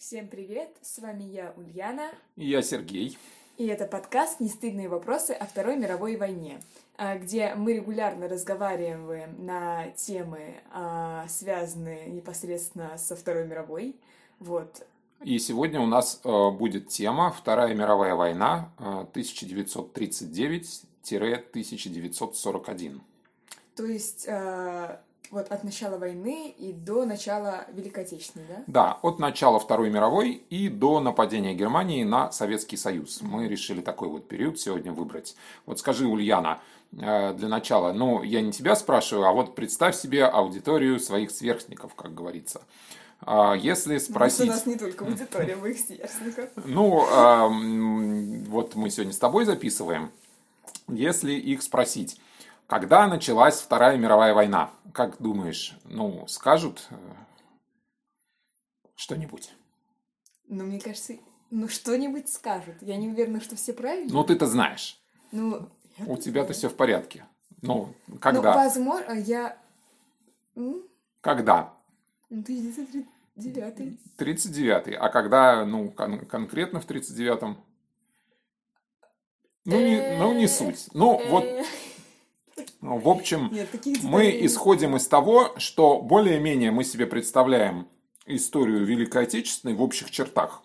Всем привет! С вами я, Ульяна. И я Сергей. И это подкаст «Нестыдные вопросы о Второй мировой войне», а, где мы регулярно разговариваем на темы, а, связанные непосредственно со Второй мировой. Вот. И сегодня у нас э, будет тема «Вторая мировая война 1939-1941». Э, То есть вот от начала войны и до начала Великой Отечественной, да? Да, от начала Второй мировой и до нападения Германии на Советский Союз. Мы решили такой вот период сегодня выбрать. Вот скажи, Ульяна, э, для начала, ну, я не тебя спрашиваю, а вот представь себе аудиторию своих сверстников, как говорится. А если спросить... у нас не только аудитория моих сверстников. Ну, вот мы сегодня с тобой записываем. Если их спросить, когда началась Вторая мировая война? Как думаешь, ну, скажут э, что-нибудь? Ну, мне кажется, ну, что-нибудь скажут. Я не уверена, что все правильно. Ну, ты-то знаешь. Ну, У тебя-то все в порядке. Ну, когда? Ну, возможно, я... Когда? Ну, 1939. 39 А когда, ну, кон- конкретно в 39-м? Ну, не, ну, не суть. Ну, вот ну, в общем, Нет, мы исходим из того, что более-менее мы себе представляем историю Великой Отечественной в общих чертах.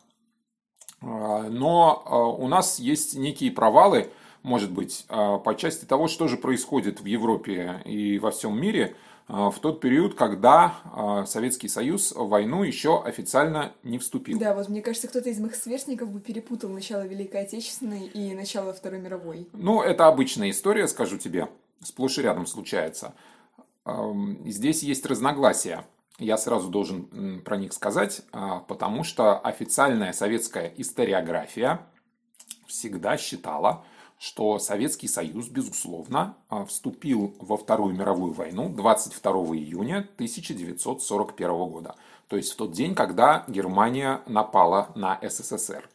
А, Но а, у нас есть некие провалы, может быть, а, по части того, что же происходит в Европе и во всем мире в тот период, когда Советский Союз в войну еще официально не вступил. Да, вот мне кажется, кто-то из моих сверстников бы перепутал начало Великой Отечественной и начало Второй мировой. Ну, это обычная история, скажу тебе. Сплошь и рядом случается. Здесь есть разногласия. Я сразу должен про них сказать, а, потому что официальная советская историография всегда считала, что Советский Союз, безусловно, а, вступил во Вторую мировую войну 22 июня 1941 года. То есть в тот день, когда Германия напала на СССР.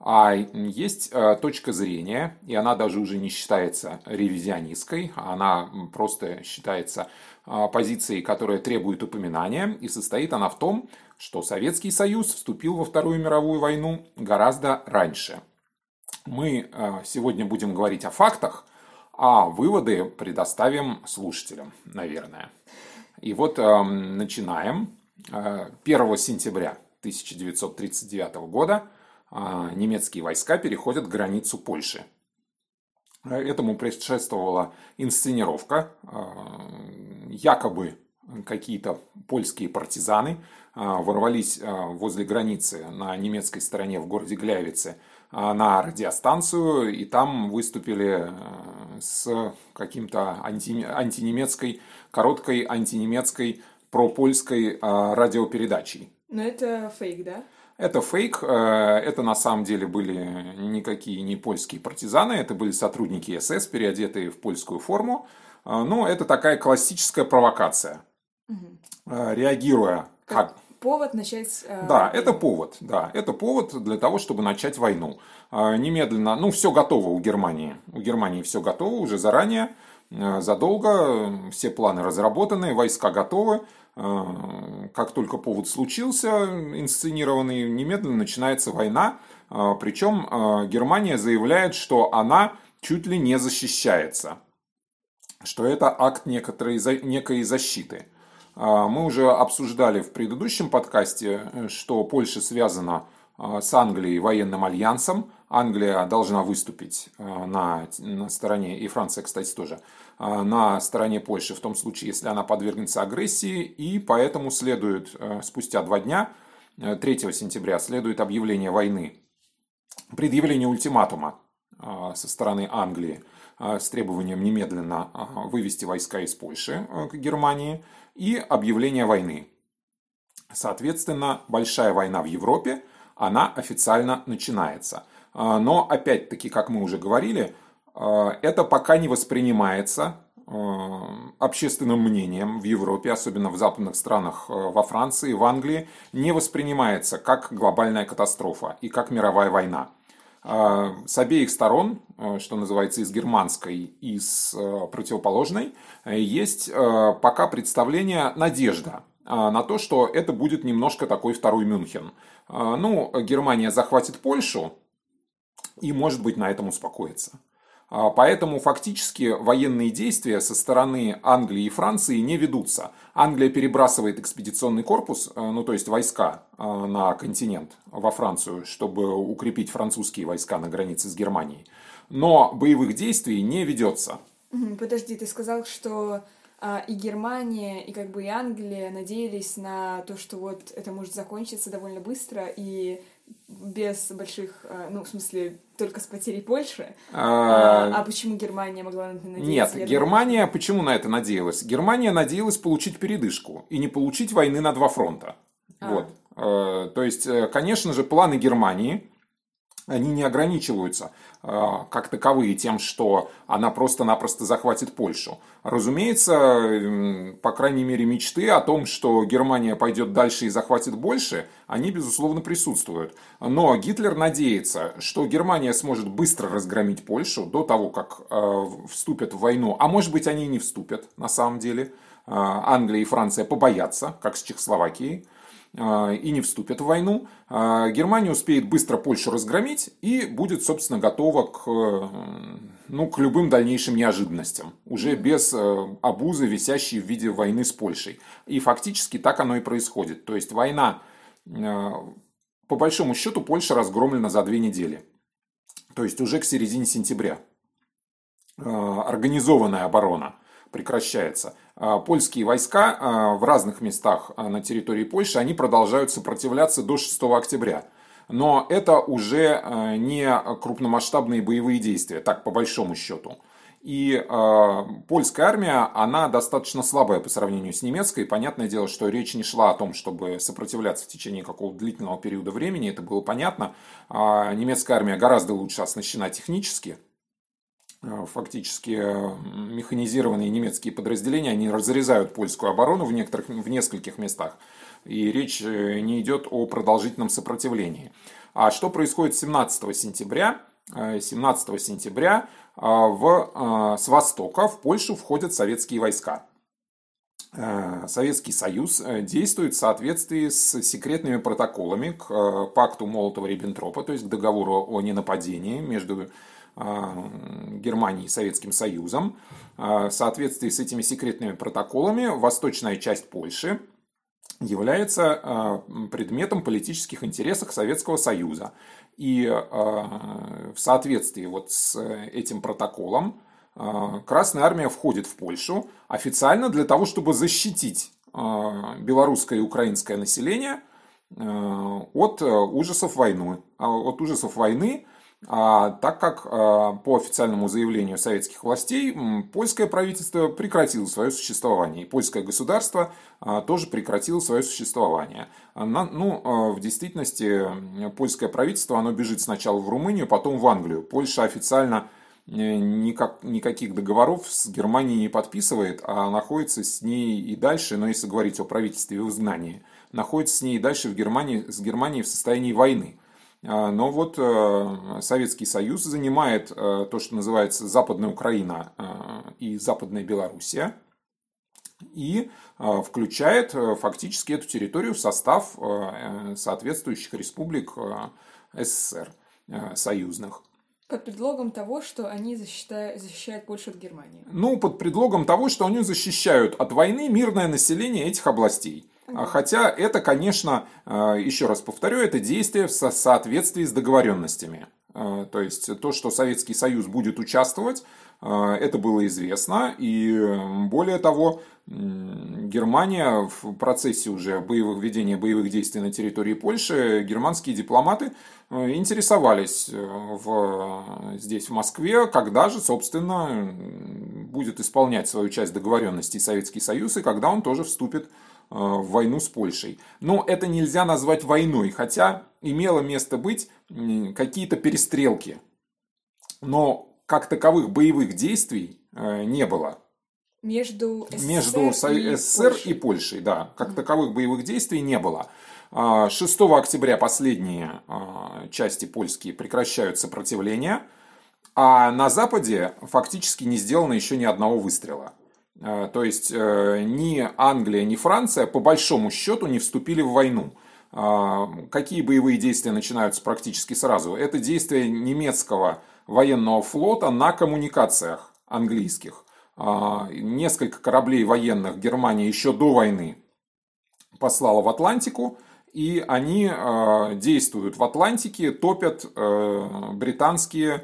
А есть э, точка зрения, и она даже уже не считается ревизионистской, она просто считается э, позицией, которая требует упоминания, и состоит она в том, что Советский Союз вступил во Вторую мировую войну гораздо раньше. Мы э, сегодня будем говорить о фактах, а выводы предоставим слушателям, наверное. И вот эм, начинаем. Э, 1 сентября 1939 года немецкие войска переходят границу Польши. Этому предшествовала инсценировка. А, Якобы какие-то польские партизаны а, ворвались а, возле границы на немецкой стороне в городе Глявице а, на радиостанцию и там выступили а, с каким-то анти- антинемецкой, короткой антинемецкой пропольской а, радиопередачей. Но это фейк, да? Это фейк, э, это на самом деле были никакие не польские партизаны, это были сотрудники СС, переодетые в польскую форму. Э, Ну, это такая классическая провокация. Э, Реагируя как... Повод начать... э, Да, это повод, да, это повод для того, чтобы начать войну. Э, Немедленно, ну, все готово у Германии. У Германии все готово уже заранее, э, задолго, все планы разработаны, войска готовы. Э, Как только повод случился, инсценированный, немедленно начинается война. Э, Причем э, Германия заявляет, что она чуть ли не защищается, что это акт некоторой, некой защиты. Мы уже обсуждали в предыдущем подкасте, что Польша связана с Англией военным альянсом. Англия должна выступить на, на стороне, и Франция, кстати, тоже, на стороне Польши в том случае, если она подвергнется агрессии. И поэтому следует э, спустя два дня, э, 3 сентября, следует объявление войны, предъявление ультиматума а, со стороны Англии а, с требованием немедленно а, вывести войска из Польши а, к Германии и объявление войны. Соответственно, большая война в Европе, она официально начинается. А, Но, опять-таки, как мы уже говорили, а, это пока не воспринимается а, общественным мнением в Европе, особенно в западных странах, а, во Франции, в Англии, не воспринимается как глобальная катастрофа и как мировая война. А, С обеих сторон, а, что называется, из германской и с а, противоположной, а, есть а, пока представление «надежда». на то, что это будет немножко такой второй Мюнхен. Ну, Германия захватит Польшу и, может быть, на этом успокоится. А, поэтому фактически военные действия со стороны Англии и Франции не ведутся. Англия перебрасывает экспедиционный корпус, э, ну то есть войска э, на континент, во Францию, чтобы укрепить французские войска на границе с Германией. Но боевых действий не ведется. Подожди, ты сказал, что а, и Германия, и как бы и Англия надеялись на то, что вот это может закончиться довольно быстро, и без больших, а, ну, в смысле, только с потерей Польши. А, а, а почему Германия могла на это надеяться? Нет, Германия почему на это надеялась? Германия надеялась получить передышку и не получить войны на два фронта. А. Вот. Э, то есть, э, конечно же, планы Германии, они не ограничиваются как таковые тем, что она просто-напросто захватит Польшу. Разумеется, по крайней мере, мечты о том, что Германия пойдет дальше и захватит больше, они, безусловно, присутствуют. Но Гитлер надеется, что Германия сможет быстро разгромить Польшу до того, как э, вступят в войну. А может быть, они не вступят, на самом деле. Э, Англия и Франция побоятся, как с Чехословакией. А, и не вступят в войну, а, Германия успеет быстро Польшу разгромить и будет, собственно, готова к, ну, к любым дальнейшим неожиданностям, уже без э, обузы, висящей в виде войны с Польшей. И фактически так оно и происходит. То есть война, э, по большому счету, Польша разгромлена за две недели. То есть уже к середине сентября. Э, организованная оборона прекращается. А, польские войска а, в разных местах а, на территории Польши, они продолжают сопротивляться до 6 октября. Но это уже не крупномасштабные боевые действия, так по большому счету. И э, польская армия, она достаточно слабая по сравнению с немецкой. Понятное дело, что речь не шла о том, чтобы сопротивляться в течение какого-то длительного периода времени, это было понятно. Э, немецкая армия гораздо лучше оснащена технически, фактически э, механизированные немецкие подразделения, они разрезают польскую оборону в, некоторых, в нескольких местах. И речь э, не идет о продолжительном сопротивлении. А что происходит 17 сентября? 17 сентября в, с востока в Польшу входят советские войска. Советский Союз действует в соответствии с секретными протоколами к пакту Молотова-Риббентропа, то есть к договору о ненападении между Германией и Советским Союзом. А, в соответствии с этими секретными протоколами восточная часть Польши является а, предметом политических интересов Советского Союза. И в соответствии вот с этим протоколом Красная Армия входит в Польшу официально для того, чтобы защитить белорусское и украинское население от ужасов войны. От ужасов войны, а, так как а, по официальному заявлению советских властей польское правительство прекратило свое существование, и польское государство а, тоже прекратило свое существование. Ну, в действительности польское правительство, оно бежит сначала в Румынию, потом в Англию. Польша официально э, никак, никаких договоров с Германией не подписывает, а находится с ней и дальше, но если говорить о правительстве в изгнании, находится с ней и дальше в Германии, с Германией в состоянии войны. А, но вот э, Советский Союз занимает э, то, что называется Западная Украина э, и Западная Белоруссия, и включает фактически эту территорию в состав соответствующих республик СССР союзных. Под предлогом того, что они защищают, защищают Польшу от Германии. Ну, под предлогом того, что они защищают от войны мирное население этих областей. А хотя это, конечно, а, еще раз повторю, это действие в соответствии с договоренностями. А, то есть то, что Советский Союз будет участвовать, это было известно. И более того, Германия в процессе уже боевых, ведения боевых действий на территории Польши, германские дипломаты интересовались в, здесь, в Москве, когда же, собственно, будет исполнять свою часть договоренностей Советский Союз и когда он тоже вступит в Э, в войну с Польшей. Но это нельзя назвать войной, хотя имело место быть какие-то перестрелки. Но как таковых боевых действий э, не было. Между СССР, Между и, СССР Польшей. и Польшей, да. Как таковых боевых действий не было. 6 а, октября последние а, части польские прекращают сопротивление, а на Западе фактически не сделано еще ни одного выстрела. То есть ни Англия, ни Франция по большому счету не вступили в войну. Какие боевые действия начинаются практически сразу? Это действия немецкого военного флота на коммуникациях английских. Несколько кораблей военных Германия еще до войны послала в Атлантику, и они э, действуют в Атлантике, топят э, британские э,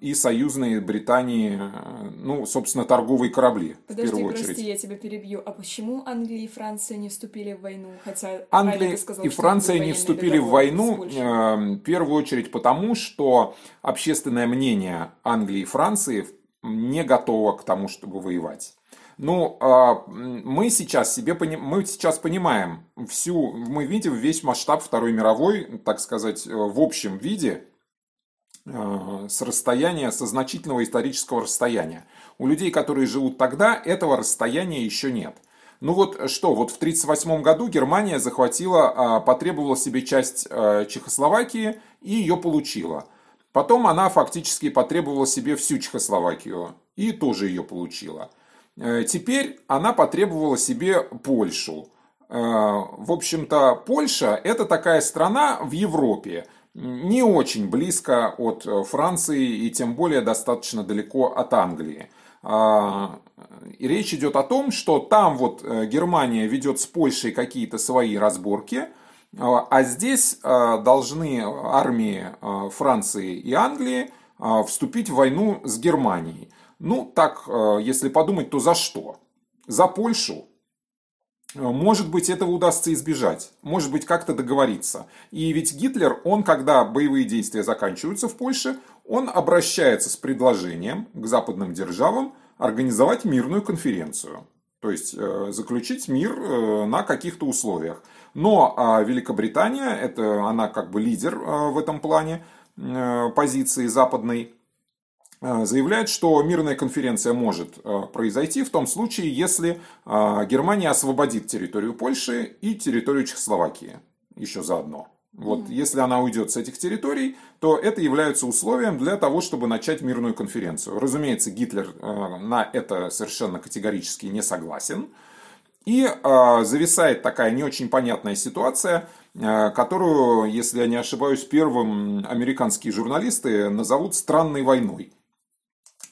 и союзные Британии, э, ну, собственно, торговые корабли. Подожди, в первую прости, очередь. я тебя перебью. А почему Англия и Франция не вступили в войну? Хотя Англия сказал, и Франция не вступили в войну Польшей. э, в первую очередь потому, что общественное мнение Англии и Франции не готово к тому, чтобы воевать. Ну, а, мы сейчас себе мы сейчас понимаем всю, мы видим весь масштаб Второй мировой, так сказать, э, в общем виде с расстояния, со значительного исторического расстояния. У людей, которые живут тогда, этого расстояния еще нет. Ну вот что, вот в 1938 году Германия захватила, а, потребовала себе часть э, Чехословакии и ее получила. Потом она фактически потребовала себе всю Чехословакию и тоже ее получила. Э, Теперь она потребовала себе Польшу. Э, В общем-то, Польша это такая страна в Европе, не очень близко от э, Франции и тем более достаточно далеко от Англии. А, И речь идет о том, что там вот э, Германия ведет с Польшей какие-то свои разборки, а а здесь э, должны армии Франции и Англии вступить в войну с Германией. Ну, так, если подумать, то за что? За Польшу? Может быть, этого удастся избежать. Может быть, как-то договориться. И ведь Гитлер, он, когда боевые действия заканчиваются в Польше, он обращается с предложением к западным державам организовать мирную конференцию. То есть э, заключить мир э, на каких-то условиях. Но а, Великобритания, это она как бы лидер э, в этом плане позиции западной, заявляет, что мирная конференция может э, произойти в том случае, если э, Германия освободит территорию Польши и территорию Чехословакии еще заодно. Вот если она уйдет с этих территорий, то это является условием для того, чтобы начать мирную конференцию. Разумеется, Гитлер э, на это совершенно категорически не согласен. И э, зависает такая не очень понятная ситуация, э, которую, если я не ошибаюсь, первым американские журналисты назовут странной войной.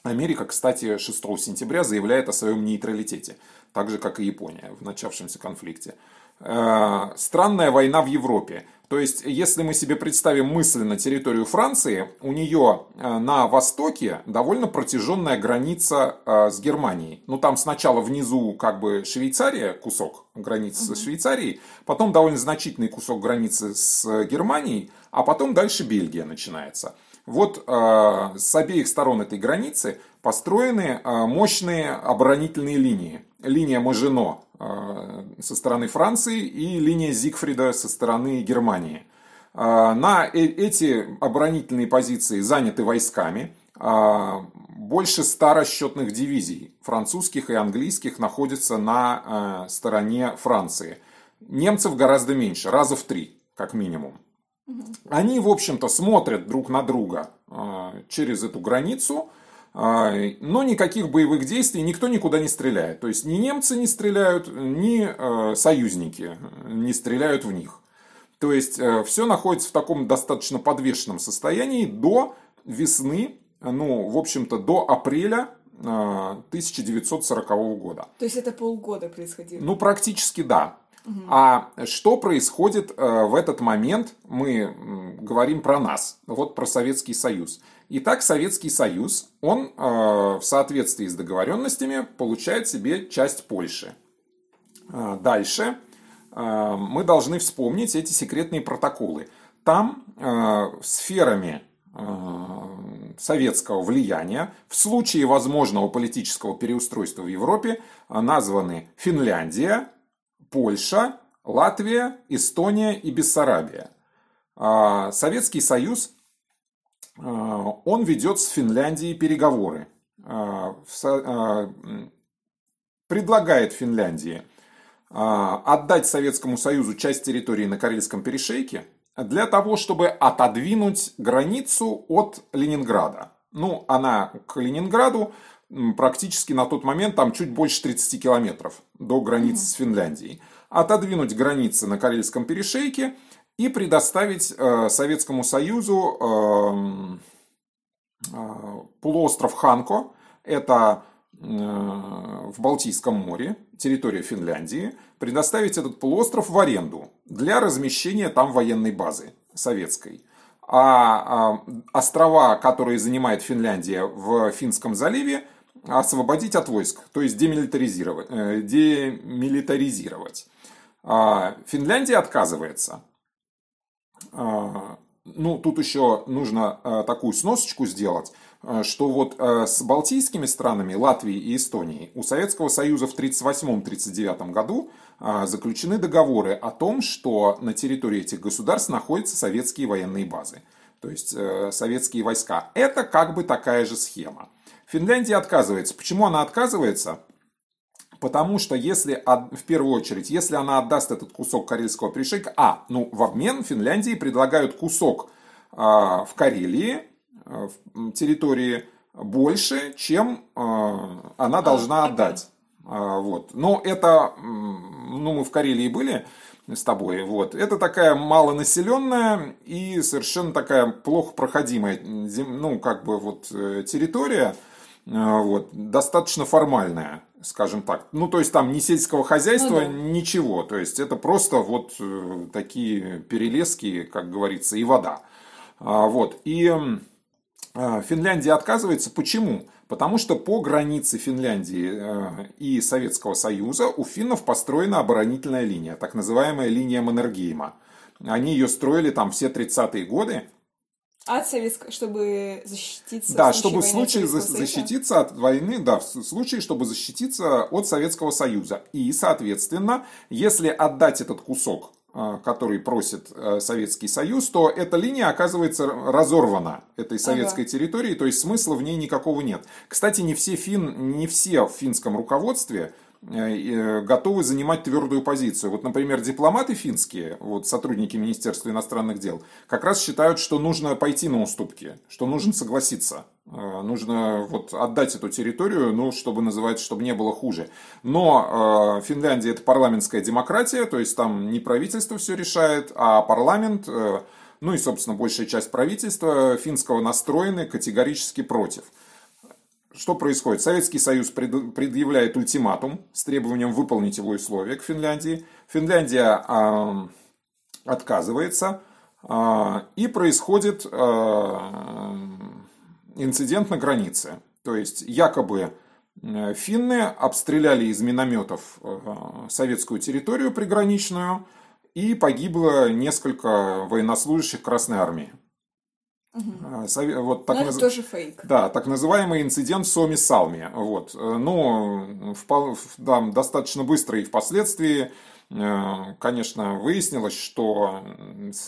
Америка, кстати, 6 сентября заявляет о своем нейтралитете, так же, как и Япония в начавшемся конфликте. Э, Странная война в Европе. То есть, если мы себе представим мысленно территорию Франции, у нее э, на востоке довольно протяженная граница э, с Германией. Ну, там сначала внизу как бы Швейцария, кусок границы со Швейцарией, потом довольно значительный кусок границы с Германией, а потом дальше Бельгия начинается. Вот э, с обеих сторон этой границы построены э, мощные оборонительные линии. Линия Мажино э, со стороны Франции и линия Зигфрида со стороны Германии. Э, на э- эти оборонительные позиции заняты войсками. Э, больше ста расчетных дивизий французских и английских находится на э, стороне Франции. Немцев гораздо меньше, раза в три, как минимум. Они, в общем-то, смотрят друг на друга э, через эту границу, э, но никаких боевых действий никто никуда не стреляет. То есть ни немцы не стреляют, ни э, союзники не стреляют в них. То есть все находится в таком достаточно подвешенном состоянии до весны, ну, в общем-то, до апреля э, 1940 года. То есть это полгода происходило. Ну, практически да. А что происходит э, в этот момент, мы говорим про нас, вот про Советский Союз. Итак, Советский Союз, он э, в соответствии с договоренностями получает себе часть Польши. Э, Дальше мы должны вспомнить эти секретные протоколы. Там сферами советского влияния в случае возможного политического переустройства в Европе названы Финляндия, Польша, Латвия, Эстония и Бессарабия. А, Советский Союз, а, он ведет с Финляндией переговоры. А, Предлагает Финляндии отдать Советскому Союзу часть территории на Карельском перешейке для того, чтобы отодвинуть границу от Ленинграда. Ну, она к Ленинграду практически на тот момент там чуть больше 30 километров до границы с Финляндией. Отодвинуть границы на Карельском перешейке и предоставить э, Советскому Союзу эм, э, полуостров Ханко. Это э, в Балтийском море, территория Финляндии, предоставить этот полуостров в аренду для размещения там военной базы советской а, а острова, которые занимает Финляндия в Финском заливе, освободить от войск, то есть демилитаризировать. Э, демилитаризировать. А, Финляндия отказывается. А, ну, тут еще нужно такую сносочку сделать, что вот с балтийскими странами, Латвией и Эстонией, у Советского Союза в 1938-1939 году заключены договоры о том, что на территории этих государств находятся советские военные базы, то есть э, советские войска. Это как бы такая же схема. Финляндия отказывается. Почему она отказывается? Потому что если, в первую очередь, если она отдаст этот кусок карельского перешейка, а, ну, в обмен Финляндии предлагают кусок а, в Карелии, э, в территории, больше, чем а, она должна отдать. А, вот. Но это, ну, мы в Карелии были с тобой, вот. Это такая малонаселенная и совершенно такая плохо проходимая, ну, как бы вот э, территория, вот, достаточно формальная, скажем так. Ну, то есть там ни сельского хозяйства, ну, да. ничего. То есть это просто вот э, такие перелески, как говорится, и вода. А, вот. И Финляндия отказывается. Почему? Потому что по границе Финляндии э, и Советского Союза у финнов построена оборонительная линия, так называемая линия Маннергейма. Они ее строили там все 30-е годы. От Советского, чтобы защититься. Да, чтобы в случае защититься от войны, да, в случае, чтобы защититься от Советского Союза. И, соответственно, если отдать этот кусок а, который просит э, Советский Союз, то эта линия оказывается разорвана этой советской ага. территории, то есть смысла в ней никакого нет. Кстати, не все, фин, не все в финском руководстве готовы занимать твердую позицию. Вот, например, дипломаты финские, вот сотрудники Министерства иностранных дел, как раз считают, что нужно пойти на уступки, что нужно согласиться. Э, нужно вот отдать эту территорию, ну, чтобы называть, чтобы не было хуже. Но э, Финляндия это парламентская демократия, то есть там не правительство все решает, а парламент, э, ну и, собственно, большая часть правительства финского настроены категорически против. Что происходит? Советский Союз предъявляет ультиматум с требованием выполнить его условия к Финляндии. Финляндия э, отказывается, э, и происходит э, инцидент на границе. То есть якобы э, финны обстреляли из минометов э, советскую территорию приграничную и погибло несколько военнослужащих Красной Армии. Угу. Вот, так наз... это тоже фейк. Да, так называемый инцидент Соми Салми. Вот. Но впол... да, достаточно быстро и впоследствии, конечно, выяснилось, что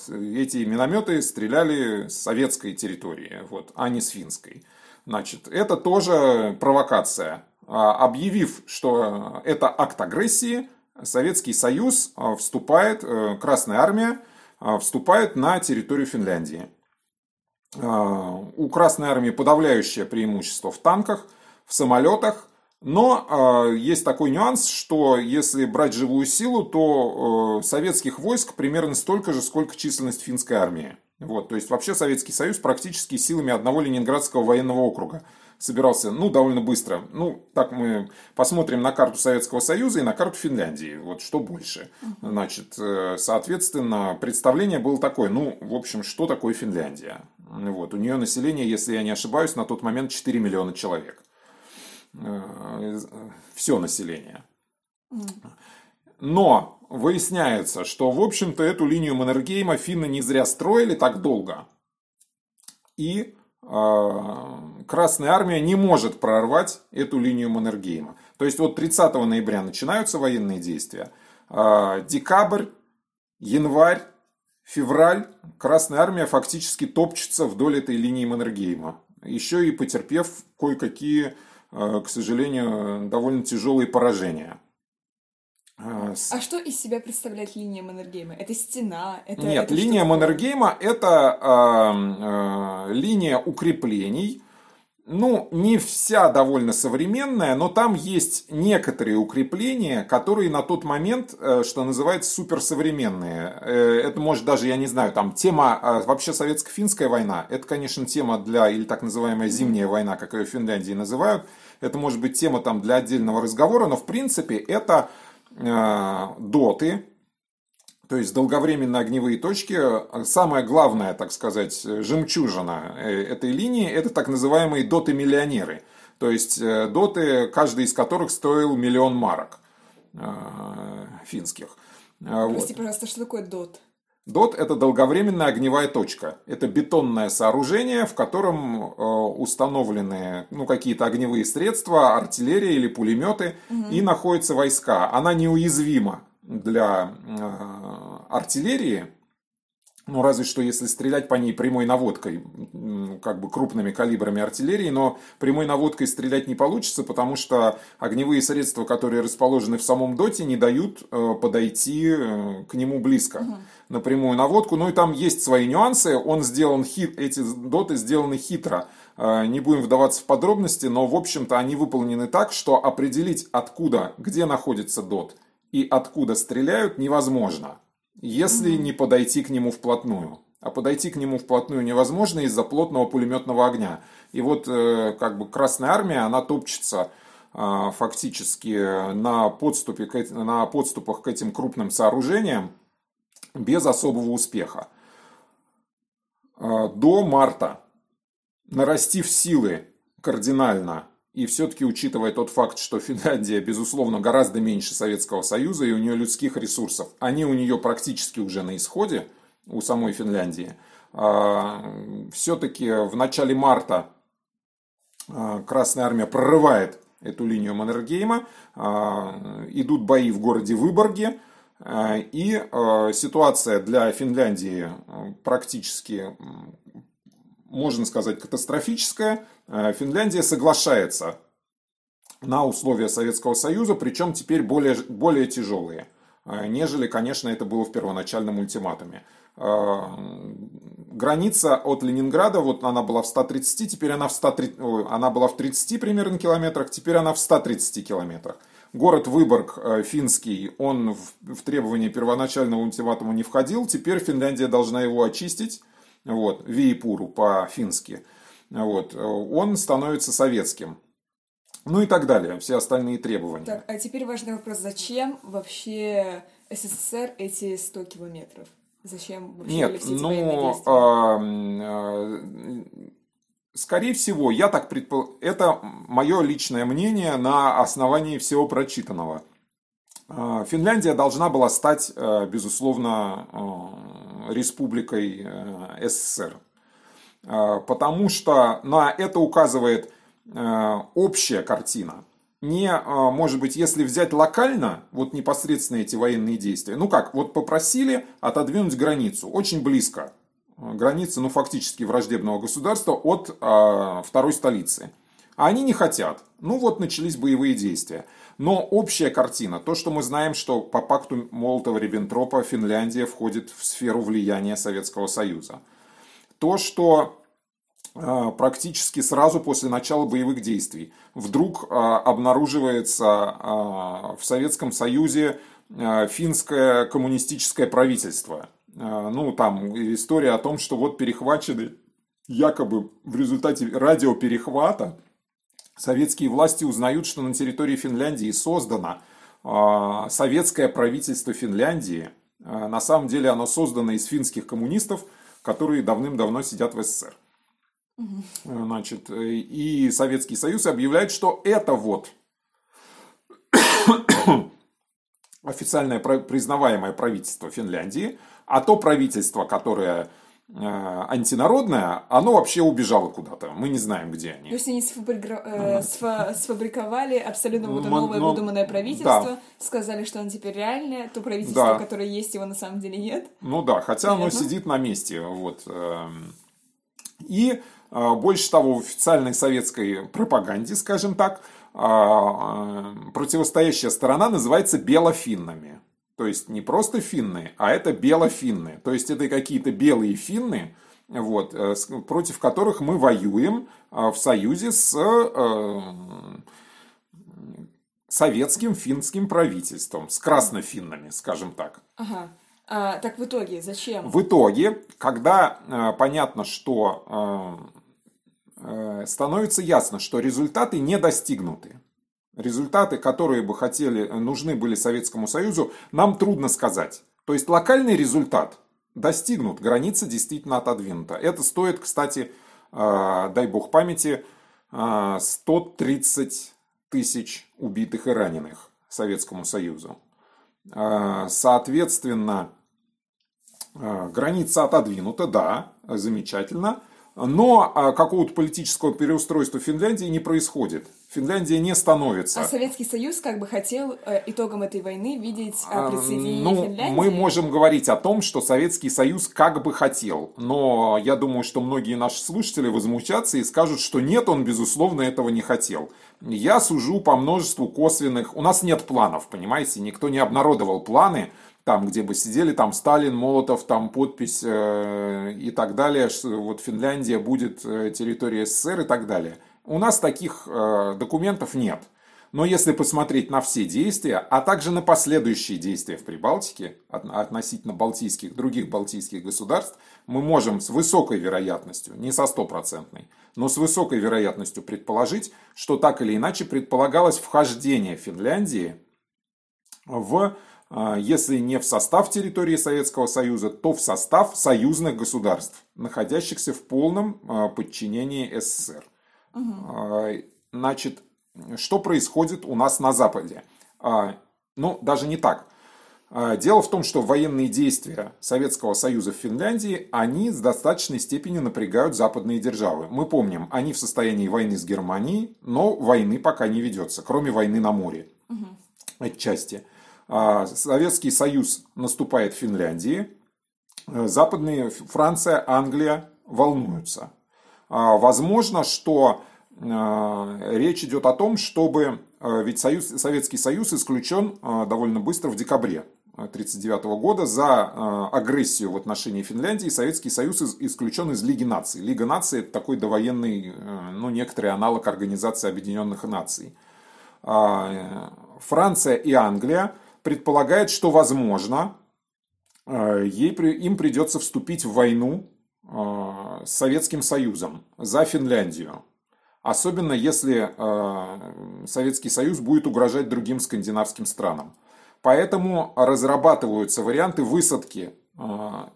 эти минометы стреляли с советской территории, вот, а не с финской. Значит, это тоже провокация. А, объявив, что это акт агрессии, Советский Союз вступает, э, Красная Армия вступает на территорию Финляндии. А, у Красной Армии подавляющее преимущество в танках, в самолетах, но э, есть такой нюанс, что если брать живую силу, то э, советских войск примерно столько же, сколько численность финской армии. Вот, то есть вообще Советский Союз практически силами одного Ленинградского военного округа собирался, ну, довольно быстро. Ну, так мы посмотрим на карту Советского Союза и на карту Финляндии. Вот что больше. Значит, э, соответственно, представление было такое, ну, в общем, что такое Финляндия? Вот, у нее население, если я не ошибаюсь, на тот момент 4 миллиона человек. Э, все население. Но выясняется, что, в общем-то, эту линию Маннергейма финны не зря строили так долго. И Красная Армия не может прорвать эту линию Маннергейма. То есть вот 30 ноября начинаются военные действия. Э, декабрь, январь, февраль Красная Армия фактически топчется вдоль этой линии Маннергейма. Еще и потерпев кое-какие Э, к сожалению, довольно тяжелые поражения. Э, а что из себя представляет линия Маннергейма? Это стена? Это, Нет, это линия Маннергейма – это э, э, линия укреплений, ну, не вся довольно современная, но там есть некоторые укрепления, которые на тот момент, э, что называется, суперсовременные. Э, это может даже, я не знаю, там тема, э, вообще советско-финская война, это, конечно, тема для, или так называемая зимняя война, как ее в Финляндии называют, это может быть тема там для отдельного разговора, но в принципе это доты, то есть долговременные огневые точки, самая главная, так сказать, жемчужина э, этой линии, это так называемые доты-миллионеры. То есть э, доты, каждый из которых стоил миллион марок э, финских. Прости, вот. пожалуйста, что такое дот? Дот – это долговременная огневая точка. Это бетонное сооружение, в котором установлены ну, какие-то огневые средства, артиллерия или пулеметы, угу. и находятся войска. Она неуязвима для э, артиллерии, ну, разве что если стрелять по ней прямой наводкой, как бы крупными калибрами артиллерии, но прямой наводкой стрелять не получится, потому что огневые средства, которые расположены в самом доте, не дают э, подойти э, к нему близко угу. на прямую наводку. Ну и там есть свои нюансы. Он сделан хит, эти доты сделаны хитро. Не будем вдаваться в подробности, но в общем-то они выполнены так, что определить откуда, где находится дот – и откуда стреляют, невозможно, если не подойти к нему вплотную. А подойти к нему вплотную невозможно из-за плотного пулеметного огня. И вот э, как бы Красная Армия, она топчется э, фактически на, подступе, на подступах к этим крупным сооружениям без особого успеха. Э, до марта, нарастив силы кардинально и все-таки, учитывая тот факт, что Финляндия, безусловно, гораздо меньше Советского Союза, и у нее людских ресурсов, они у нее практически уже на исходе, у самой Финляндии, а, все-таки в начале марта а, Красная Армия прорывает эту линию Маннергейма, а, идут бои в городе Выборге, и ситуация для Финляндии практически можно сказать, катастрофическая. Э, Финляндия соглашается на условия Советского Союза, причем теперь более, более тяжелые, э, нежели, конечно, это было в первоначальном ультиматуме. Э, граница от Ленинграда, вот она была в 130, теперь она в 130, она была в 30 примерно километрах, теперь она в 130 километрах. Город Выборг финский, он в, в требования первоначального ультиматума не входил, теперь Финляндия должна его очистить вот, Виепуру по-фински, вот, он становится советским. Ну и так далее, все остальные требования. Так, а теперь важный вопрос, зачем вообще СССР эти 100 километров? Зачем вообще Нет, все эти ну, а, а, скорее всего, я так предполагаю, это мое личное мнение на основании всего прочитанного. А, Финляндия должна была стать, э, безусловно, э, республикой э, СССР. Потому что на это указывает общая картина. Не, может быть, если взять локально, вот непосредственно эти военные действия, ну как, вот попросили отодвинуть границу, очень близко, границы, ну фактически враждебного государства от второй столицы. А они не хотят. Ну вот начались боевые действия. Но общая картина, то, что мы знаем, что по пакту Молотова-Риббентропа Финляндия входит в сферу влияния Советского Союза. То, что э, практически сразу после начала боевых действий вдруг э, обнаруживается э, в Советском Союзе финское коммунистическое правительство. Ну, там история о том, что вот перехвачены якобы в результате радиоперехвата советские власти узнают, что на территории Финляндии создано а, советское правительство Финляндии. А, на самом деле оно создано из финских коммунистов, которые давным-давно сидят в СССР. Значит, и Советский Союз объявляет, что это вот официальное признаваемое правительство Финляндии, а то правительство, которое антинародное, оно вообще убежало куда-то. Мы не знаем, где они. То есть они э, сфабриковали абсолютно вот новое но... выдуманное правительство, да. сказали, что оно теперь реальное, то правительство, да. которое есть, его на самом деле нет. Ну да, хотя Понятно. оно сидит на месте. Вот. Эм. И э, больше того, в официальной советской пропаганде, скажем так, э, противостоящая сторона называется белофиннами. То есть не просто финны, а это белофинны. То есть это какие-то белые финны, вот, против которых мы воюем в союзе с советским финским правительством, с краснофиннами, скажем так. Ага. А, так в итоге зачем? В итоге, когда э, понятно, что э, э, становится ясно, что результаты не достигнуты, результаты, которые бы хотели, нужны были Советскому Союзу, нам трудно сказать. То есть локальный результат достигнут, граница действительно отодвинута. Это стоит, кстати, э, дай бог памяти, э, 130 тысяч убитых и раненых Советскому Союзу. Соответственно, граница отодвинута, да, замечательно. Но а, какого-то политического переустройства Финляндии не происходит. Финляндия не становится. А Советский Союз как бы хотел э, итогом этой войны видеть э, присоединение ну, Финляндии? Мы можем говорить о том, что Советский Союз как бы хотел. Но я думаю, что многие наши слушатели возмутятся и скажут, что нет, он безусловно этого не хотел. Я сужу по множеству косвенных... У нас нет планов, понимаете? Никто не обнародовал планы там, где бы сидели, там Сталин, Молотов, там подпись э, и так далее, что вот Финляндия будет э, территорией СССР и так далее. У нас таких э, документов нет. Но если посмотреть на все действия, а также на последующие действия в Прибалтике относительно балтийских, других балтийских государств, мы можем с высокой вероятностью, не со стопроцентной, но с высокой вероятностью предположить, что так или иначе предполагалось вхождение Финляндии в если не в состав территории Советского Союза, то в состав союзных государств, находящихся в полном а, подчинении СССР. Угу. Значит, что происходит у нас на Западе? Ну, даже не так. Дело в том, что военные действия Советского Союза в Финляндии, они с достаточной степенью напрягают западные державы. Мы помним, они в состоянии войны с Германией, но войны пока не ведется, кроме войны на море. Угу. Отчасти. А, Советский Союз наступает в Финляндии, э, западные Франция, Англия волнуются. А, возможно, что э, речь идет о том, чтобы, э, ведь Союз, Советский Союз исключен довольно быстро в декабре 1939 года за агрессию в отношении Финляндии. Советский Союз исключен из Лиги наций. Лига наций это такой довоенный, ну, некоторый аналог Организации Объединенных Наций. А, Франция и Англия предполагает, что, возможно, э, ей, им придется вступить в войну э, с Советским Союзом за Финляндию. Особенно если э, Советский Союз будет угрожать другим скандинавским странам. Поэтому разрабатываются варианты высадки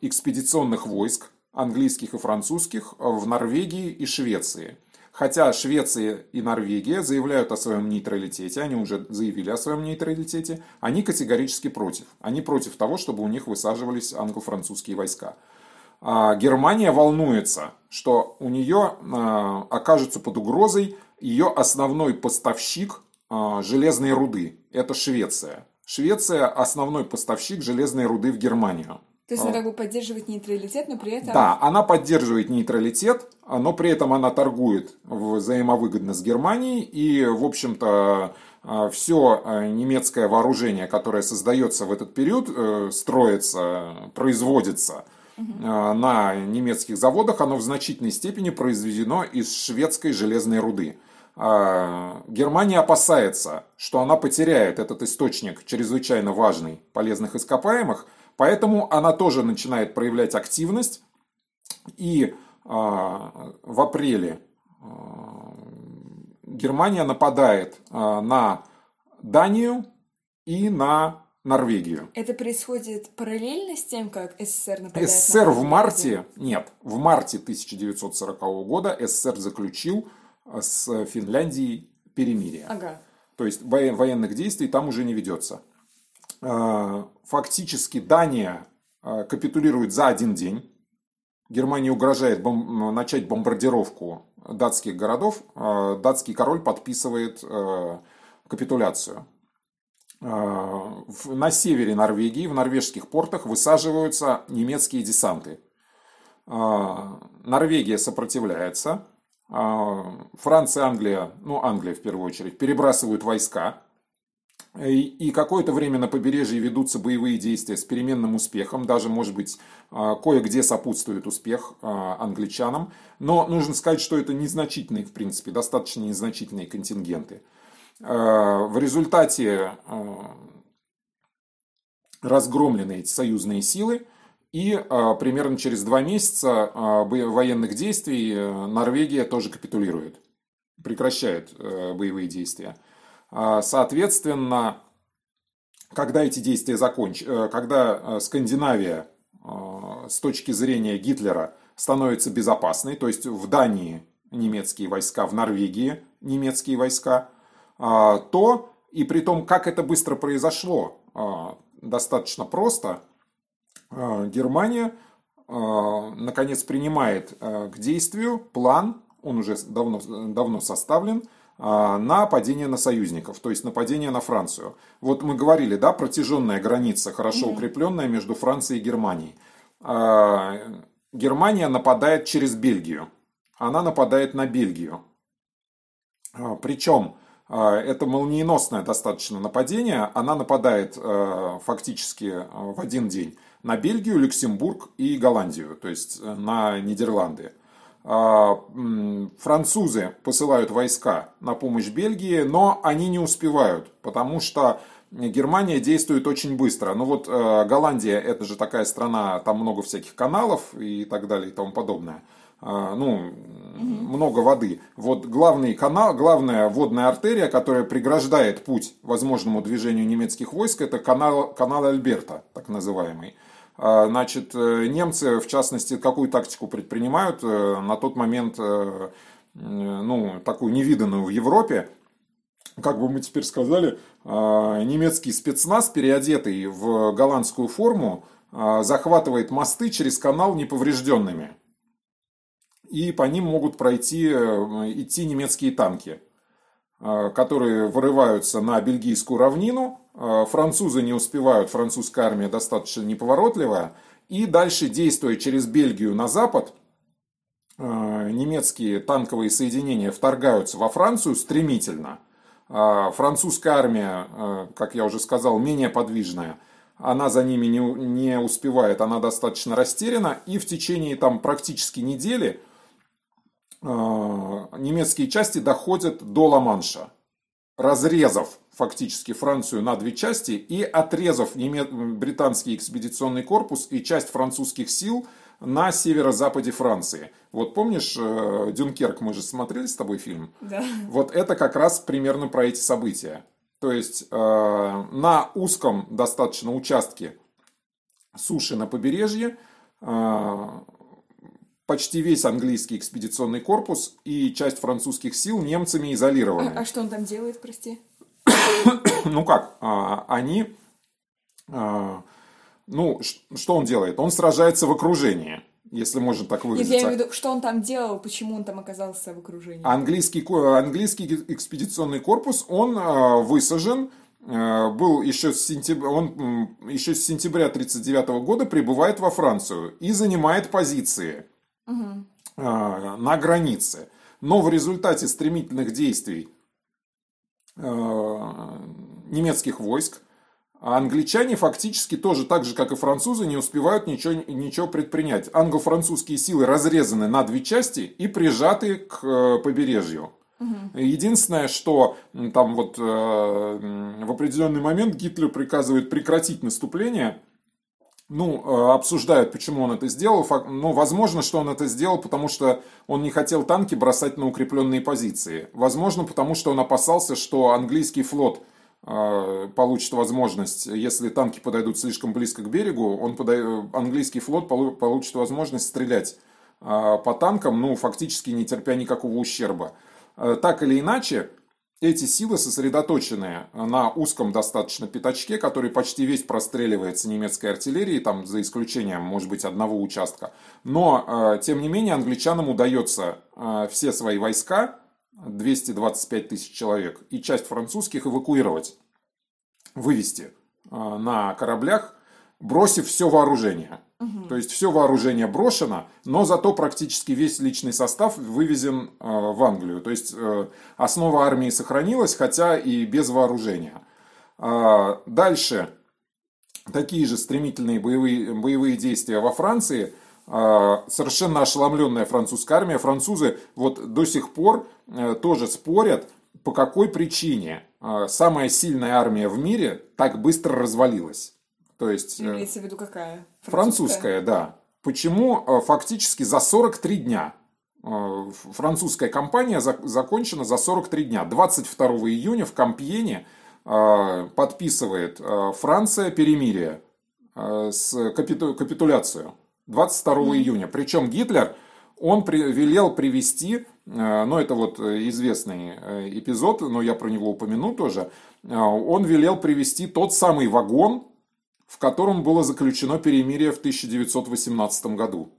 экспедиционных войск английских и французских в Норвегии и Швеции. Хотя Швеция и Норвегия заявляют о своем нейтралитете, они уже заявили о своем нейтралитете, они категорически против. Они против того, чтобы у них высаживались англо-французские войска. А Германия волнуется, что у нее а, окажется под угрозой ее основной поставщик а, железной руды. Это Швеция. Швеция основной поставщик железной руды в Германию. То есть она как бы поддерживает нейтралитет, но при этом... Да, она поддерживает нейтралитет, но при этом она торгует взаимовыгодно с Германией. И, в общем-то, а, все а, немецкое вооружение, которое создается в этот период, э, строится, производится на немецких заводах, оно в значительной степени произведено из шведской железной руды. Германия опасается, что она потеряет этот источник чрезвычайно важный полезных ископаемых, Поэтому она тоже начинает проявлять активность. И а, в апреле а, Германия нападает а, на Данию и на Норвегию. Это происходит параллельно с тем, как СССР нападает СССР на в марте, нет, в марте 1940 года СССР заключил с Финляндией перемирие. Ага. То есть военных действий там уже не ведется. А, фактически Дания а, капитулирует за один день. Германия угрожает бом- начать бомбардировку датских городов. А, датский король подписывает капитуляцию. На севере Норвегии, в норвежских портах высаживаются немецкие десанты. Норвегия сопротивляется. Франция, Англия, ну Англия в первую очередь, перебрасывают войска и какое-то время на побережье ведутся боевые действия с переменным успехом, даже, может быть, а, кое-где сопутствует успех а, англичанам. Но нужно сказать, что это незначительные, в принципе, достаточно незначительные контингенты. А, в результате разгромлены эти союзные силы, и примерно через два месяца военных действий Норвегия тоже капитулирует, прекращает боевые действия. А, соответственно, когда эти действия закончатся, э, когда э, Скандинавия э, с точки зрения Гитлера становится безопасной, то есть в Дании немецкие войска, в Норвегии немецкие войска, а, то, и при том, как это быстро произошло, а, достаточно просто, Германия наконец принимает к действию план, он уже давно, давно составлен, на падение на союзников, то есть нападение на Францию. Вот мы говорили, да, протяженная граница, хорошо укрепленная между Францией и Германией. А, Германия нападает через Бельгию. Она нападает на Бельгию. А, Причем это молниеносное достаточно нападение. Она нападает фактически в один день на Бельгию, Люксембург и Голландию, то есть э, на Нидерланды. А, французы посылают войска на помощь Бельгии, но они не успевают, потому что Германия действует очень быстро. Ну вот э, Голландия, это же такая страна, там много всяких каналов и так далее и тому подобное. А, ну, много воды. Вот главный канал, главная водная артерия, которая преграждает путь возможному движению немецких войск, это канал, канал Альберта, так называемый. А, значит, э, немцы, в частности, какую тактику предпринимают э, на тот момент, э, ну, такую невиданную в Европе, как бы мы теперь сказали, а, немецкий спецназ, переодетый в голландскую форму, а, захватывает мосты через канал неповрежденными. И по ним могут пройти, идти немецкие танки, которые вырываются на бельгийскую равнину, французы не успевают, французская армия достаточно неповоротливая. И дальше, действуя через Бельгию на запад, э, немецкие танковые соединения вторгаются во Францию стремительно. Э, французская армия, как я уже сказал, менее подвижная. Она за ними не, не успевает, она достаточно растеряна. И в течение там практически недели немецкие части доходят до Ла-Манша, разрезав фактически Францию на две части и отрезав британский экспедиционный корпус и часть французских сил на северо-западе Франции. Вот помнишь э, Дюнкерк, мы же смотрели с тобой фильм? Да. Вот это как раз примерно про эти события. То есть э, на узком достаточно участке суши на побережье э, почти весь английский экспедиционный корпус и часть французских сил немцами изолированы. А, а что он там делает, прости? ну как, а, они, а, ну, что он делает? Он сражается в окружении, если можно так выразиться. Нет, я имею в виду, что он там делал, почему он там оказался в окружении? Английский, английский экспедиционный корпус, он а, высажен, был еще с сентября, он еще с сентября 1939 года прибывает во Францию и занимает позиции угу. на границе. Но в результате стремительных действий немецких войск, а англичане фактически тоже так же, как и французы, не успевают ничего, ничего предпринять. Англо-французские силы разрезаны на две части и прижаты к э, побережью. Угу. Единственное, что там вот э, в определенный момент Гитлер приказывает прекратить наступление – ну, э, обсуждают, почему он это сделал. Ну, возможно, что он это сделал, потому что он не хотел танки бросать на укрепленные позиции. Возможно, потому что он опасался, что английский флот э, получит возможность, если танки подойдут слишком близко к берегу, он подай... английский флот получит возможность стрелять э, по танкам, ну, фактически не терпя никакого ущерба. Так или иначе, эти силы сосредоточены на узком достаточно пятачке, который почти весь простреливается немецкой артиллерией, там за исключением, может быть, одного участка. Но, э, тем не менее, англичанам удается э, все свои войска, 225 тысяч человек, и часть французских эвакуировать, вывести э, на кораблях, бросив все вооружение. Угу. То есть все вооружение брошено, но зато практически весь личный состав вывезен э, в Англию. То есть э, основа армии сохранилась, хотя и без вооружения. Дальше такие же стремительные боевые, боевые действия во Франции. Совершенно ошеломленная французская армия. Французы вот до сих пор э, тоже спорят, по какой причине самая сильная армия в мире так быстро развалилась. То есть... Э, Имеется в виду какая? Французская, французская да. Почему э, фактически за 43 дня э, французская кампания закончена за 43 дня. 22 июня в Кампьене подписывает Франция перемирие с капитуляцию. 22 mm. июня. Причем Гитлер, он велел привести, ну это вот известный эпизод, но я про него упомяну тоже, он велел привести тот самый вагон, в котором было заключено перемирие в 1918 году,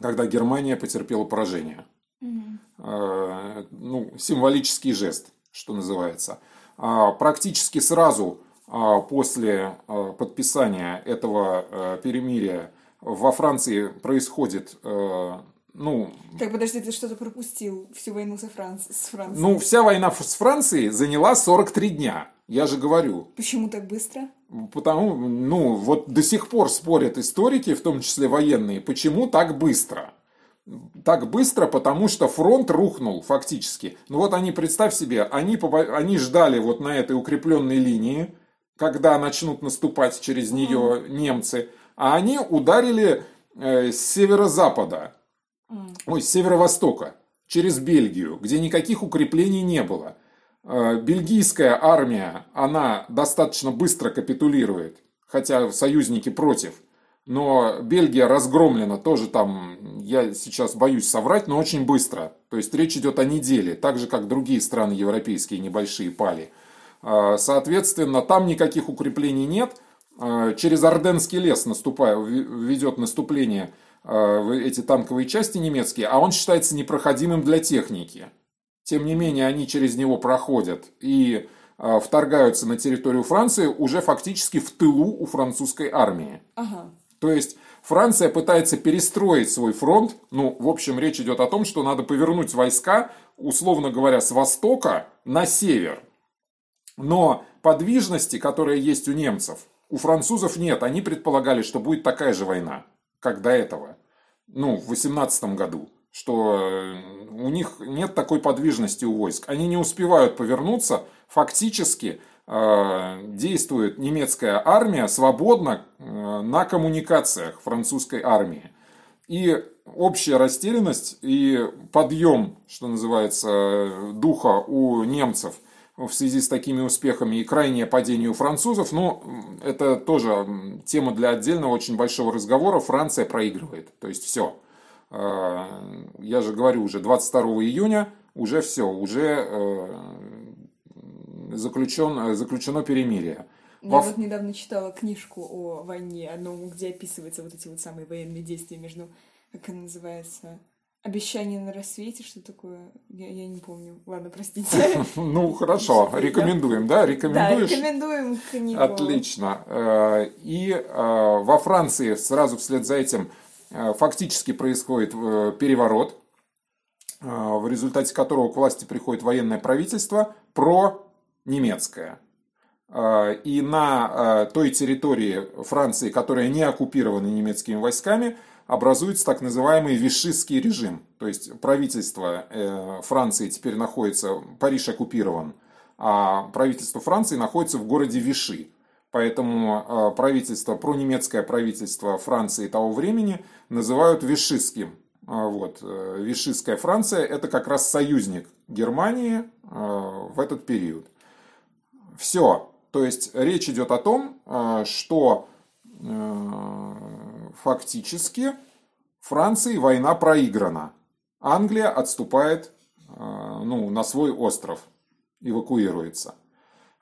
когда Германия потерпела поражение. Угу. Ну, символический жест, что называется. А, практически сразу а, после подписания этого перемирия во Франции происходит ну... Так, подожди, ты что-то пропустил всю войну со Франц... с Францией. Ну, вся война с Францией заняла 43 дня. Я же говорю. Почему так быстро? Потому, ну, вот до сих пор спорят историки, в том числе военные, почему так быстро. Так быстро, потому что фронт рухнул фактически. Ну вот они, представь себе, они, они ждали вот на этой укрепленной линии, когда начнут наступать через нее mm. немцы, а они ударили э, с северо-запада, mm. ой, с северо-востока, через Бельгию, где никаких укреплений не было. Э, бельгийская армия, она достаточно быстро капитулирует, хотя союзники против. Но Бельгия разгромлена тоже там, я сейчас боюсь соврать, но очень быстро. То есть речь идет о неделе, так же как другие страны европейские небольшие пали. Э, соответственно, там никаких укреплений нет. Э, через Орденский лес наступая, ведет наступление эти танковые части немецкие, а он считается непроходимым для техники. Тем не менее, они через него проходят и э, вторгаются на территорию Франции уже фактически в тылу у французской армии. Ага. То есть Франция пытается перестроить свой фронт. Ну, в общем, речь идет о том, что надо повернуть войска, условно говоря, с востока на север. Но подвижности, которая есть у немцев, у французов нет. Они предполагали, что будет такая же война, как до этого. Ну, в 18 году что э, у них нет такой подвижности у войск. Они не успевают повернуться. Фактически э, действует немецкая армия свободно э, на коммуникациях французской армии. И общая растерянность и подъем, что называется, духа у немцев в связи с такими успехами и крайнее падение у французов, ну, это тоже тема для отдельного очень большого разговора. Франция проигрывает. То есть все. А, я же говорю, уже 22 июня уже все, уже э, заключен, заключено перемирие. Я Во... вот недавно читала книжку о войне, одну, где описываются вот эти вот самые военные действия между, как она называется, Обещание на рассвете, что такое? Я, я не помню. Ладно, простите. Ну, хорошо. Рекомендуем, да? Рекомендуешь? Да, рекомендуем книгу. Отлично. Э, и э, во Франции сразу вслед за этим Э, фактически происходит э, переворот, э, в результате которого к власти приходит военное правительство про-немецкое. И на той территории Франции, которая не оккупирована немецкими войсками, образуется так называемый вишистский режим. То есть правительство Франции теперь находится, Париж оккупирован, а правительство Франции находится в городе Виши. Поэтому правительство, пронемецкое правительство Франции того времени – называют вишистским. А, вот. Э, Вишистская Франция – это как раз союзник Германии э, в этот период. Все. То есть речь идет о том, э, что фактически Франции война проиграна. Англия отступает ну, на свой остров, эвакуируется.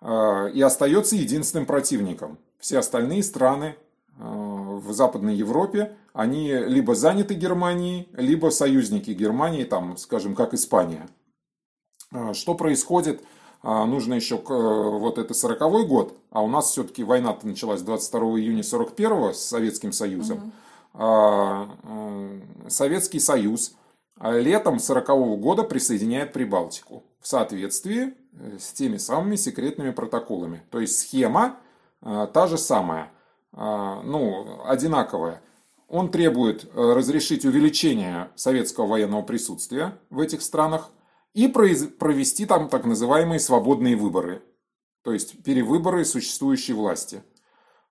И остается единственным противником. Все остальные страны в Западной Европе они либо заняты Германией, либо союзники Германии, там, скажем, как Испания. А, что происходит? Нужно еще э, вот это 40 год, а у нас все-таки война-то началась 22 июня 41 с Советским Союзом. Угу. Советский Союз летом 40 года присоединяет Прибалтику. В соответствии с теми самыми секретными протоколами. То есть схема та же самая, ну, одинаковая. Он требует разрешить увеличение советского военного присутствия в этих странах и провести там так называемые свободные выборы, то есть перевыборы существующей власти.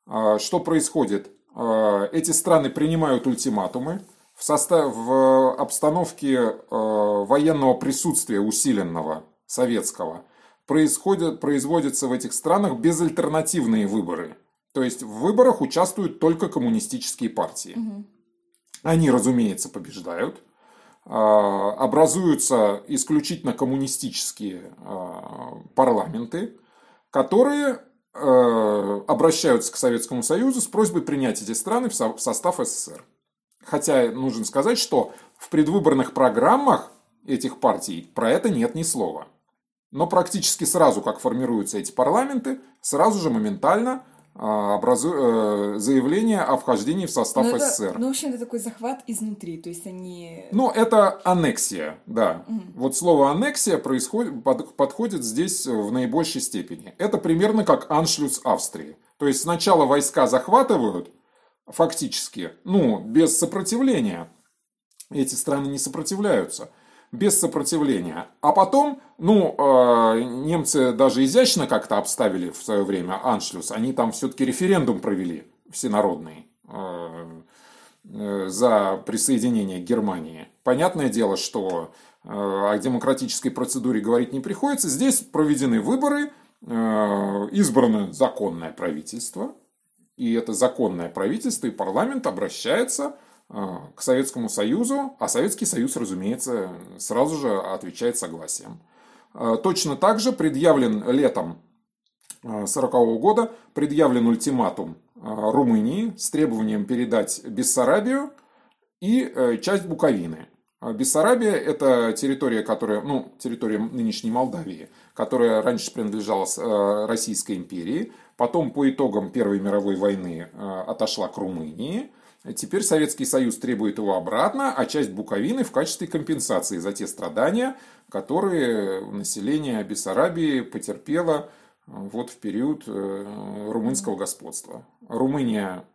Что происходит? Эти страны принимают ультиматумы, в, состав, в обстановке э, военного присутствия усиленного советского происходят, производятся в этих странах безальтернативные выборы. То есть в выборах участвуют только коммунистические партии. Угу. Они, разумеется, побеждают. Э, образуются исключительно коммунистические э, парламенты, которые э, обращаются к Советскому Союзу с просьбой принять эти страны в состав СССР. Хотя нужно сказать, что в предвыборных программах этих партий про это нет ни слова. Но практически сразу, как формируются эти парламенты, сразу же моментально а, образу... Э, заявление о вхождении в состав ну, СССР. Ну, в общем, это такой захват изнутри, то есть они... Ну, это аннексия, да. Угу. Вот слово аннексия происходит, подходит здесь в наибольшей степени. Это примерно как аншлюс Австрии. То есть сначала войска захватывают, фактически, ну, без сопротивления. Эти страны не сопротивляются. Без сопротивления. А потом, ну, э, немцы даже изящно как-то обставили в свое время Аншлюс. Они там все-таки референдум провели всенародный э, э, за присоединение к Германии. Понятное дело, что э, о демократической процедуре говорить не приходится. Здесь проведены выборы, э, избрано законное правительство, и это законное правительство и парламент обращается а, к Советскому Союзу, а Советский Союз, разумеется, сразу же отвечает согласием. А, точно так же предъявлен летом 1940 а, года предъявлен ультиматум Румынии с требованием передать Бессарабию и э, часть Буковины. Бессарабия – это территория, которая, ну, территория нынешней Молдавии, которая раньше принадлежала э, Российской империи, потом по итогам Первой мировой войны э, отошла к Румынии. Теперь Советский Союз требует его обратно, а часть Буковины в качестве компенсации за те страдания, которые население Бессарабии потерпело э, вот в период румынского господства. Румыния,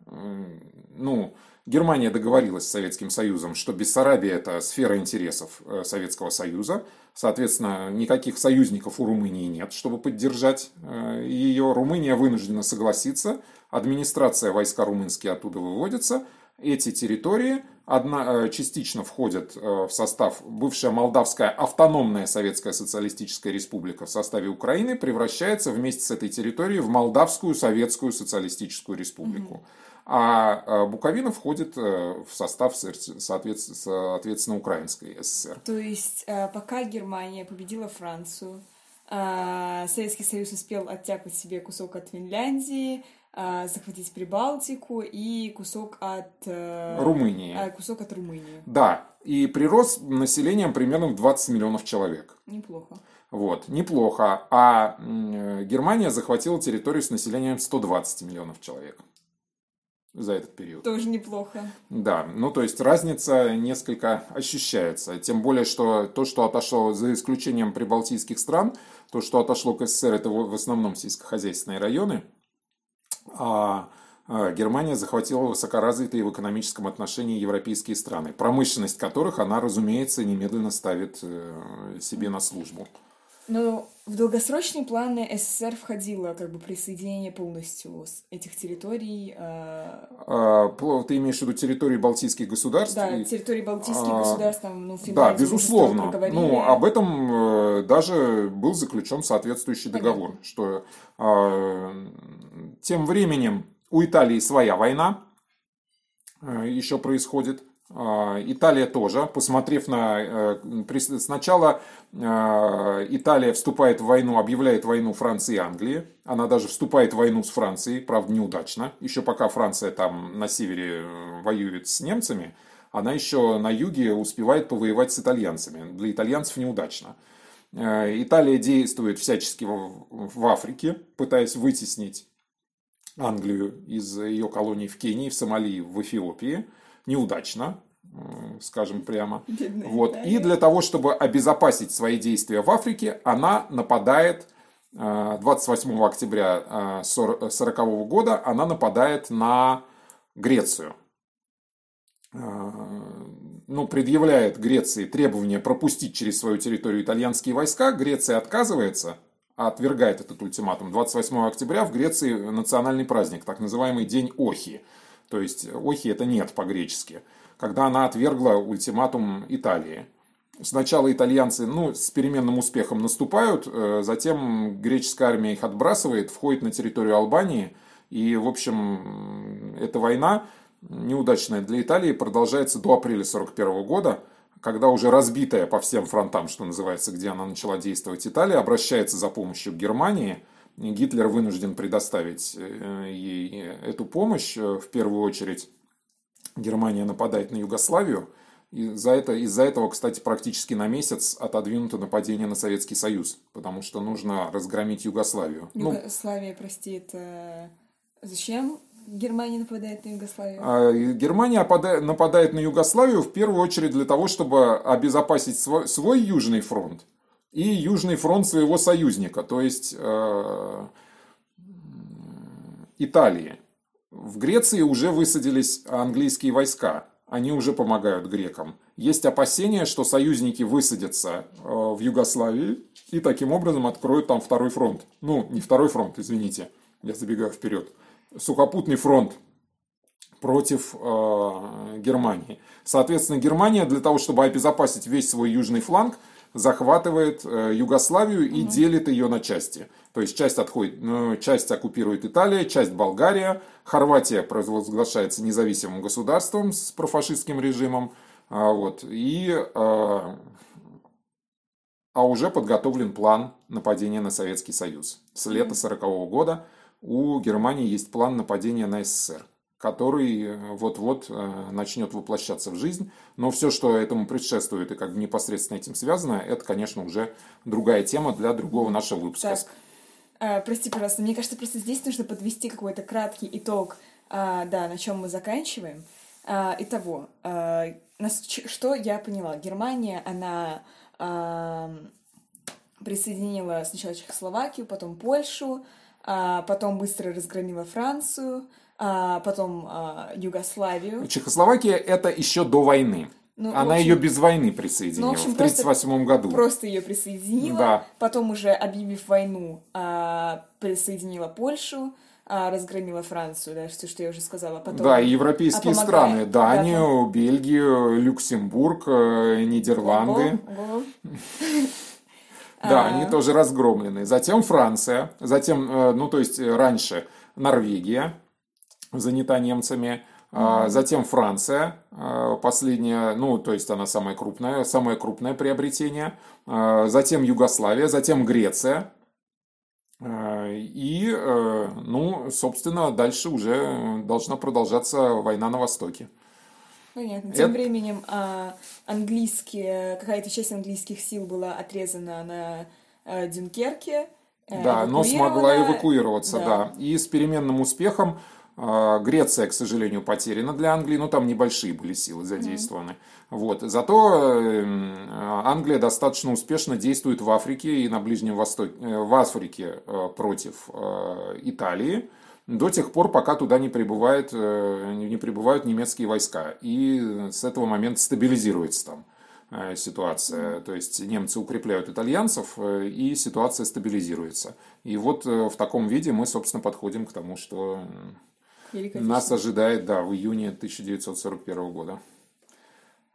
ну, Германия договорилась с Советским Союзом, что Бессарабия – это сфера интересов э, Советского Союза. Соответственно, никаких союзников у Румынии нет, чтобы поддержать э, ее. Румыния вынуждена согласиться. Администрация войска румынские оттуда выводится. Эти территории одна, э, частично входят в состав бывшая Молдавская автономная Советская Социалистическая Республика в составе Украины, превращается вместе с этой территорией в Молдавскую Советскую Социалистическую Республику. А, а Буковина входит э, в состав, соответственно, Украинской ССР. То есть, э, пока Германия победила Францию, э, Советский Союз успел оттяпать себе кусок от Финляндии, захватить Прибалтику и кусок от Румынии. Кусок от Румынии. Да, и прирос населением примерно в 20 миллионов человек. Неплохо. Вот, неплохо. А Германия захватила территорию с населением 120 миллионов человек за этот период. Тоже неплохо. Да, ну то есть разница несколько ощущается. Тем более, что то, что отошло, за исключением прибалтийских стран, то, что отошло к СССР, это в основном сельскохозяйственные районы, а, а Германия захватила высокоразвитые в экономическом отношении европейские страны, промышленность которых она, разумеется, немедленно ставит э, себе на службу. Но в долгосрочные планы СССР входило как бы присоединение полностью этих территорий. Э... А, ты имеешь в виду территории Балтийских государств? Да, и... территории Балтийских а... государств, там, ну, Финляндия. Да, безусловно. Ну, об этом э, даже был заключен соответствующий Понятно. договор, что э, тем временем у Италии своя война э, еще происходит. А, Италия тоже, посмотрев на... Э, сначала э, Италия вступает в войну, объявляет войну Франции и Англии. Она даже вступает в войну с Францией, правда неудачно. Еще пока Франция там на севере воюет с немцами, она еще на юге успевает повоевать с итальянцами. Для итальянцев неудачно. Италия действует всячески в Африке, пытаясь вытеснить Англию из ее колоний в Кении, в Сомали, в Эфиопии – неудачно. скажем прямо. Бедная Вот. Италия. И для того, чтобы обезопасить свои действия в Африке, она нападает э, 28 октября 1940 года, она нападает на Грецию. Э, Ну, предъявляет Греции требование пропустить через свою территорию итальянские войска. Греция отказывается, отвергает этот ультиматум. 28 октября в Греции национальный праздник, так называемый День Охи. То есть Охи это нет по-гречески. Когда она отвергла ультиматум Италии. Сначала итальянцы ну, с переменным успехом наступают, э, затем греческая армия их отбрасывает, входит на территорию Албании. И, в общем, эта война, неудачная для Италии, продолжается до апреля 1941 года, когда уже разбитая по всем фронтам, что называется, где она начала действовать, Италия обращается за помощью к Германии. Гитлер вынужден предоставить э, ей эту помощь. Э, В первую очередь Германия нападает на Югославию. И за это, из-за этого, кстати, практически на месяц отодвинуто нападение на Советский Союз, потому что нужно разгромить Югославию. Ну, Югославия, прости, это зачем Германия нападает на Югославию? А Германия опада- нападает на Югославию в первую очередь для того, чтобы обезопасить свой, свой южный фронт и южный фронт своего союзника, то есть э, Италии. В Греции уже высадились английские войска, они уже помогают грекам. Есть опасения, что союзники высадятся э, в Югославии и таким образом откроют там второй фронт. Ну, не второй фронт, извините, я забегаю вперед. Сухопутный фронт против э, Германии. Соответственно, Германия для того, чтобы обезопасить весь свой южный фланг, захватывает э, Югославию и делит ее на части. То есть часть отходит, ну, часть оккупирует Италия, часть Болгария, Хорватия провозглашается независимым государством с профашистским режимом, а, вот, и э, а уже подготовлен план нападения на Советский Союз. С лета 40 года у Германии есть план нападения на СССР, который э, вот-вот э, начнет воплощаться в жизнь. Но все, что этому предшествует и как бы непосредственно этим связано, это, конечно, уже другая тема для другого нашего выпуска. Так, а, прости, пожалуйста, мне кажется, просто здесь нужно подвести какой-то краткий итог, а, да, на чем мы заканчиваем. А, итого, а, нас- что я поняла? Германия, она а, присоединила сначала Чехословакию, потом Польшу, а, потом быстро разгромила Францию, а, потом а, Югославию. Чехословакия это еще до войны. Ну, Она общем- ее без войны присоединила Ну, в общем, в просто- 1938 году. Просто ее присоединила, Да. потом уже объявив войну, а, присоединила Польшу, а, разгромила Францию, да, все, что я уже сказала. Потом, Да, и европейские а, помогает. страны. Данию, Бельгию, Люксембург, э, Нидерланды. Ого, ого. Да, А. они тоже разгромлены. Затем Франция, затем, э, ну то есть э, раньше Норвегия занята немцами, а, затем Франция, э, последняя, ну то есть она самая крупная, самое крупное приобретение, А, затем Югославия, затем Греция. А, И, э, ну, собственно, дальше уже должна продолжаться война на Востоке. Понятно. Тем Это- временем а, английские, какая-то часть английских сил была отрезана на а, Дюнкерке. э, Да, но смогла эвакуироваться, Да. да. И с переменным успехом э, Греция, к сожалению, потеряна для Англии, но там небольшие были силы задействованы. Вот. Зато э, Англия достаточно успешно действует в Африке и на Ближнем Востоке, э, в Африке э, против Италии до тех пор, пока туда не прибывают, э, не прибывают немецкие войска. И с этого момента стабилизируется там э, ситуация. То есть немцы укрепляют итальянцев, э, и ситуация стабилизируется. И вот в таком виде мы, собственно, подходим к тому, что нас ожидает, да, в июне 1941 года.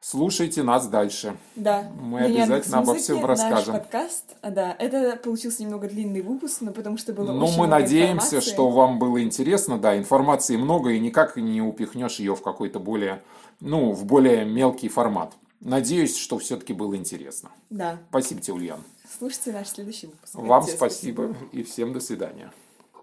Слушайте нас дальше. Да. Мы на обязательно обо всем наш расскажем. подкаст, да, это получился немного длинный выпуск, но потому что было Ну, мы надеемся, информации. что вам было интересно. Да, информации много, и никак не упихнешь ее в какой-то более, ну, в более мелкий формат. Надеюсь, что все-таки было интересно. Да. Спасибо тебе, Ульян. Слушайте наш следующий выпуск. Вам Тебе спасибо и всем до свидания.